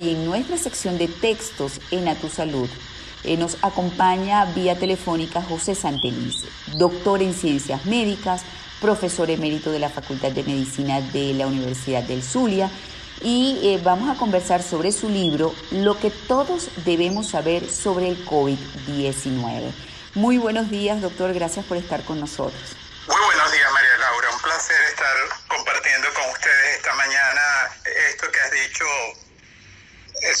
Y en nuestra sección de textos en A Tu Salud eh, nos acompaña vía telefónica José Santelice, doctor en ciencias médicas, profesor emérito de la Facultad de Medicina de la Universidad del Zulia y eh, vamos a conversar sobre su libro Lo que todos debemos saber sobre el COVID-19. Muy buenos días, doctor, gracias por estar con nosotros. Muy buenos días, María Laura. Un placer estar compartiendo con ustedes esta mañana esto que has dicho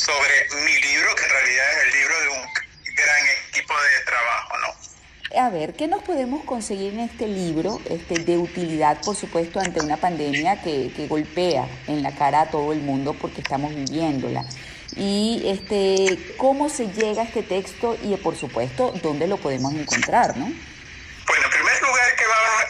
sobre mi libro, que en realidad es el libro de un gran equipo de trabajo, ¿no? A ver, ¿qué nos podemos conseguir en este libro este, de utilidad, por supuesto, ante una pandemia que, que golpea en la cara a todo el mundo porque estamos viviéndola? Y este, cómo se llega a este texto y, por supuesto, dónde lo podemos encontrar, ¿no? Bueno, en primer lugar, ¿qué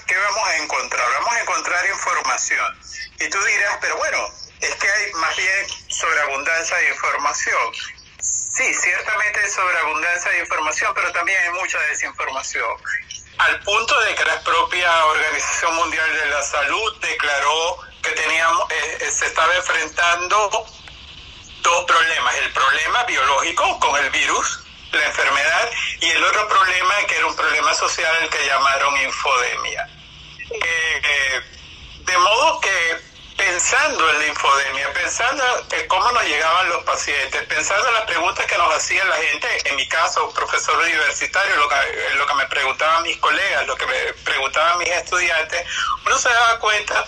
qué vamos a encontrar? Vamos a encontrar información. Y tú dirás, pero bueno, es que hay más bien sobreabundancia de información. Sí, ciertamente hay sobreabundancia de información, pero también hay mucha desinformación. Al punto de que la propia Organización Mundial de la Salud declaró que teníamos, eh, eh, se estaba enfrentando dos problemas. El problema biológico con el virus, la enfermedad, y el otro problema que era un problema social, el que llamaron infodemia. Eh, de modo que pensando en la infodemia, pensando en cómo nos llegaban los pacientes, pensando en las preguntas que nos hacía la gente, en mi caso, profesor universitario, que, lo que me preguntaban mis colegas, lo que me preguntaban mis estudiantes, uno se daba cuenta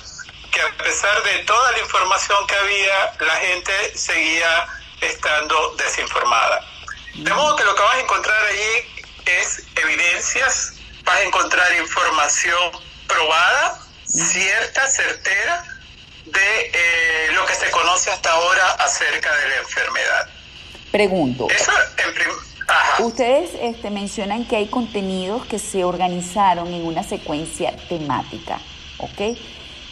que a pesar de toda la información que había, la gente seguía estando desinformada. De modo que lo que vas a encontrar allí es evidencias, vas a encontrar información probada, cierta, certera, de eh, lo que se conoce hasta ahora acerca de la enfermedad. Pregunto. Ustedes este, mencionan que hay contenidos que se organizaron en una secuencia temática, ¿ok?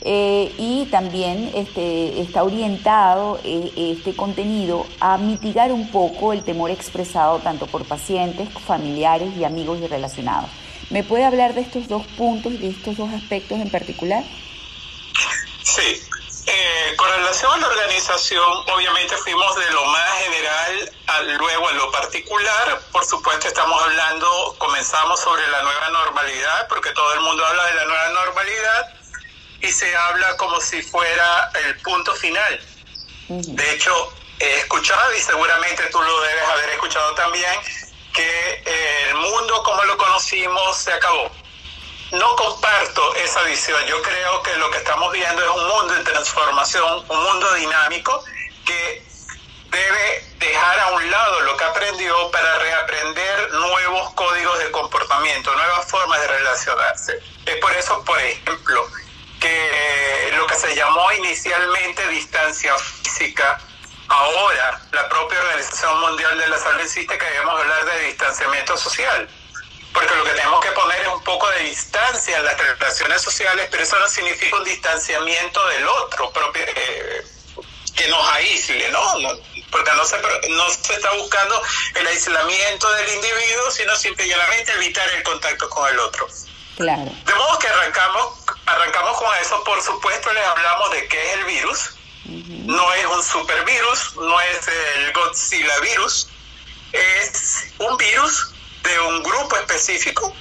Eh, y también este, está orientado eh, este contenido a mitigar un poco el temor expresado tanto por pacientes, familiares y amigos y relacionados. ¿Me puede hablar de estos dos puntos, de estos dos aspectos en particular? Sí, eh, con relación a la organización, obviamente fuimos de lo más general a luego a lo particular. Por supuesto, estamos hablando, comenzamos sobre la nueva normalidad, porque todo el mundo habla de la nueva normalidad y se habla como si fuera el punto final. De hecho, he escuchado, y seguramente tú lo debes haber escuchado también, que el mundo como lo conocimos se acabó. No comparto esa visión. Yo creo que lo que estamos viendo es un mundo en transformación, un mundo dinámico que debe dejar a un lado lo que aprendió para reaprender nuevos códigos de comportamiento, nuevas formas de relacionarse. Es por eso, por ejemplo, que lo que se llamó inicialmente distancia física, ahora la propia Organización Mundial de la Salud insiste que debemos hablar de distanciamiento social porque lo que tenemos que poner es un poco de distancia en las relaciones sociales, pero eso no significa un distanciamiento del otro, propio, eh, que nos aísle, ¿no? porque no se, no se está buscando el aislamiento del individuo, sino simplemente evitar el contacto con el otro. Claro. De modo que arrancamos, arrancamos con eso, por supuesto les hablamos de qué es el virus, no es un supervirus, no es el Godzilla virus, es un virus de un grupo específico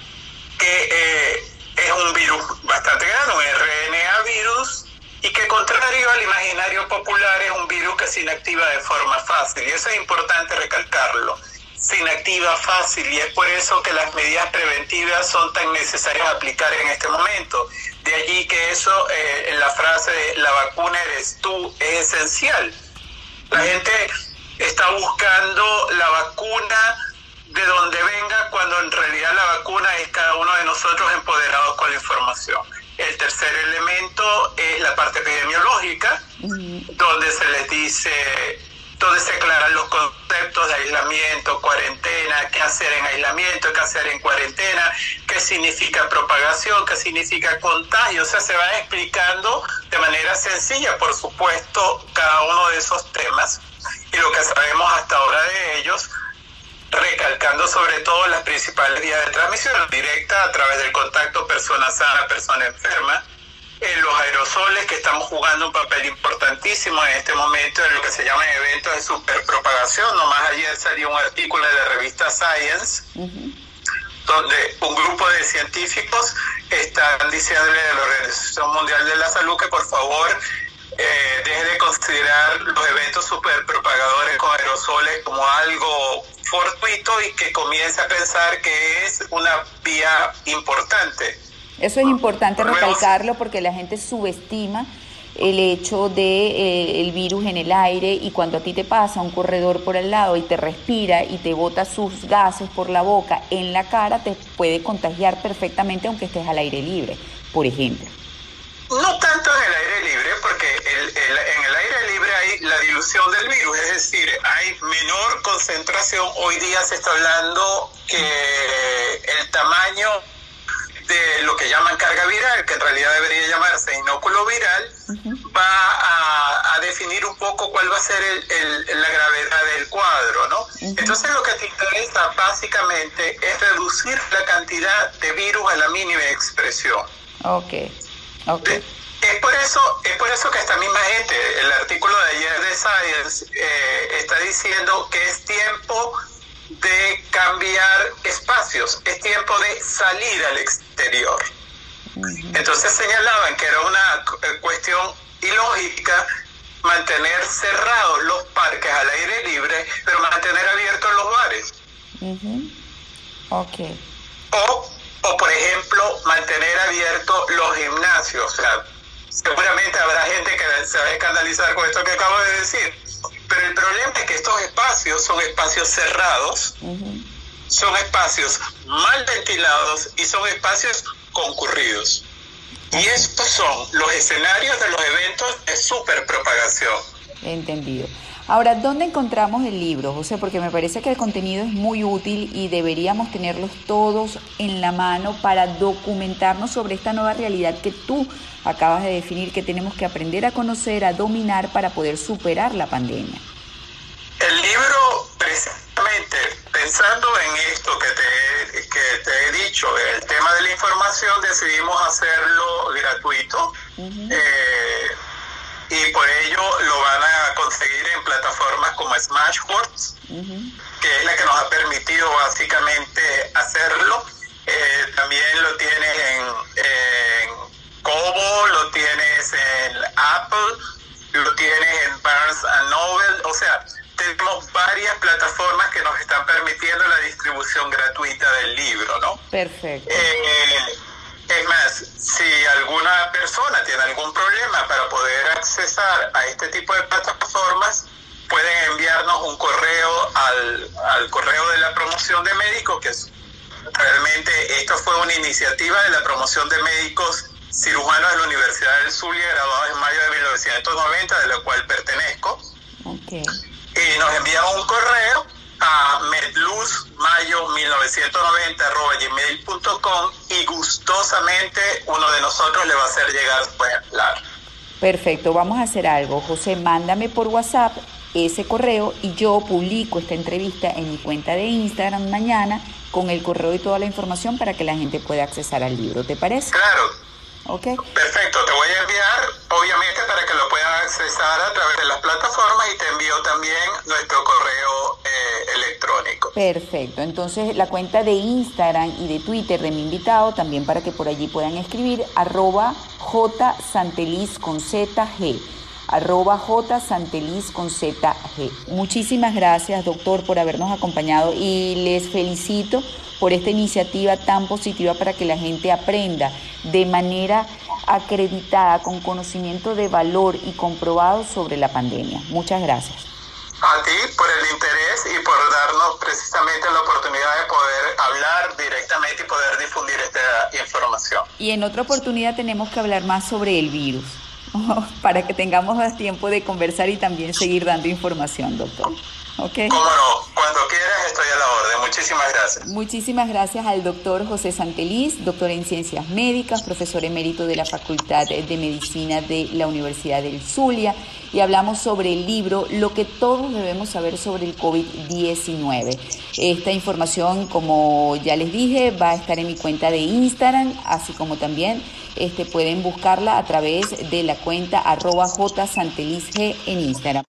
que eh, es un virus bastante grande, un RNA virus, y que contrario al imaginario popular es un virus que se inactiva de forma fácil. Y eso es importante recalcarlo. Se inactiva fácil y es por eso que las medidas preventivas son tan necesarias aplicar en este momento. De allí que eso, eh, la frase de la vacuna eres tú, es esencial. La gente está buscando la vacuna de donde venga cuando en realidad la vacuna es cada uno de nosotros empoderados con la información. El tercer elemento es la parte epidemiológica, donde se les dice, donde se aclaran los conceptos de aislamiento, cuarentena, qué hacer en aislamiento, qué hacer en cuarentena, qué significa propagación, qué significa contagio. O sea, se va explicando de manera sencilla, por supuesto, cada uno de esos temas y lo que sabemos hasta ahora de ellos recalcando sobre todo las principales vías de transmisión directa a través del contacto persona sana, persona enferma, en los aerosoles que estamos jugando un papel importantísimo en este momento en lo que se llaman eventos de superpropagación. Nomás ayer salió un artículo de la revista Science donde un grupo de científicos están diciéndole a la Organización Mundial de la Salud que por favor eh, deje de considerar los eventos superpropagadores con aerosoles como algo fortuito y que comience a pensar que es una vía importante. Eso es importante recalcarlo porque la gente subestima el hecho de eh, el virus en el aire y cuando a ti te pasa un corredor por al lado y te respira y te bota sus gases por la boca en la cara, te puede contagiar perfectamente aunque estés al aire libre, por ejemplo. No tanto en el aire libre hay la dilución del virus, es decir, hay menor concentración. Hoy día se está hablando que el tamaño de lo que llaman carga viral, que en realidad debería llamarse inóculo viral, va a, definir un poco cuál va a ser la gravedad del cuadro, ¿no? Entonces lo que te interesa básicamente es reducir la cantidad de virus a la mínima expresión. Ok, ok. Es por eso, es por eso que esta misma gente, el artículo de ayer de Science, eh, está diciendo que es tiempo de cambiar espacios, es tiempo de salir al exterior. Entonces señalaban que era una cuestión ilógica mantener cerrados los parques al aire libre, pero mantener abiertos los bares. okay. O, o, por ejemplo, mantener abiertos los gimnasios. O sea, seguramente habrá gente que se va a escandalizar con esto que acabo de decir pero el problema es que estos espacios son espacios cerrados, son espacios mal ventilados y son espacios concurridos. Y estos son los escenarios de los eventos de superpropagación. Entendido. Ahora, ¿dónde encontramos el libro, José? Porque me parece que el contenido es muy útil y deberíamos tenerlos todos en la mano para documentarnos sobre esta nueva realidad que tú acabas de definir, que tenemos que aprender a conocer, a dominar para poder superar la pandemia. El libro, precisamente pensando en esto que te, que te he dicho, el tema de la información, decidimos hacerlo gratuito y por ello lo van a conseguir en plataformas como Smashwords, que es la que nos ha permitido básicamente hacerlo. Eh, también lo tienes en, en Kobo, lo tienes en Apple, lo tienes en Barnes Noble, o sea, tenemos varias plataformas que nos están permitiendo la distribución gratuita del libro, ¿no? Perfecto. Eh, más, si alguna persona tiene algún problema para poder accesar a este tipo de plataformas, pueden enviarnos un correo al, al correo de la promoción de médicos, que es, realmente esto fue una iniciativa de la promoción de médicos cirujanos de la Universidad del Zulia, graduados en mayo de 1990, de la cual pertenezco. Okay. Y nos enviaron un correo a medluzmayo1990 y gustosamente uno de nosotros le va a hacer llegar su ejemplar. Perfecto, vamos a hacer algo. José, mándame por WhatsApp ese correo y yo publico esta entrevista en mi cuenta de Instagram mañana con el correo y toda la información para que la gente pueda accesar al libro. ¿Te parece? Claro. Ok. Perfecto, te voy a enviar, obviamente, para que lo puedan accesar a través de las plataformas y te envío también nuestro correo Perfecto, entonces la cuenta de Instagram y de Twitter de mi invitado también para que por allí puedan escribir arroba jsanteliz con ZG arroba ZG. Muchísimas gracias, doctor, por habernos acompañado y les felicito por esta iniciativa tan positiva para que la gente aprenda de manera acreditada, con conocimiento de valor y comprobado sobre la pandemia. Muchas gracias. A ti por el interés y por darnos precisamente la oportunidad de poder hablar directamente y poder difundir esta información. Y en otra oportunidad tenemos que hablar más sobre el virus, para que tengamos más tiempo de conversar y también seguir dando información, doctor. Okay. Cómo no, cuando quieras estoy a la orden. Muchísimas gracias. Muchísimas gracias al doctor José Santeliz, doctor en Ciencias Médicas, profesor emérito de la Facultad de Medicina de la Universidad del Zulia. Y hablamos sobre el libro Lo que todos debemos saber sobre el COVID-19. Esta información, como ya les dije, va a estar en mi cuenta de Instagram, así como también este, pueden buscarla a través de la cuenta arroba jsantelisg en Instagram.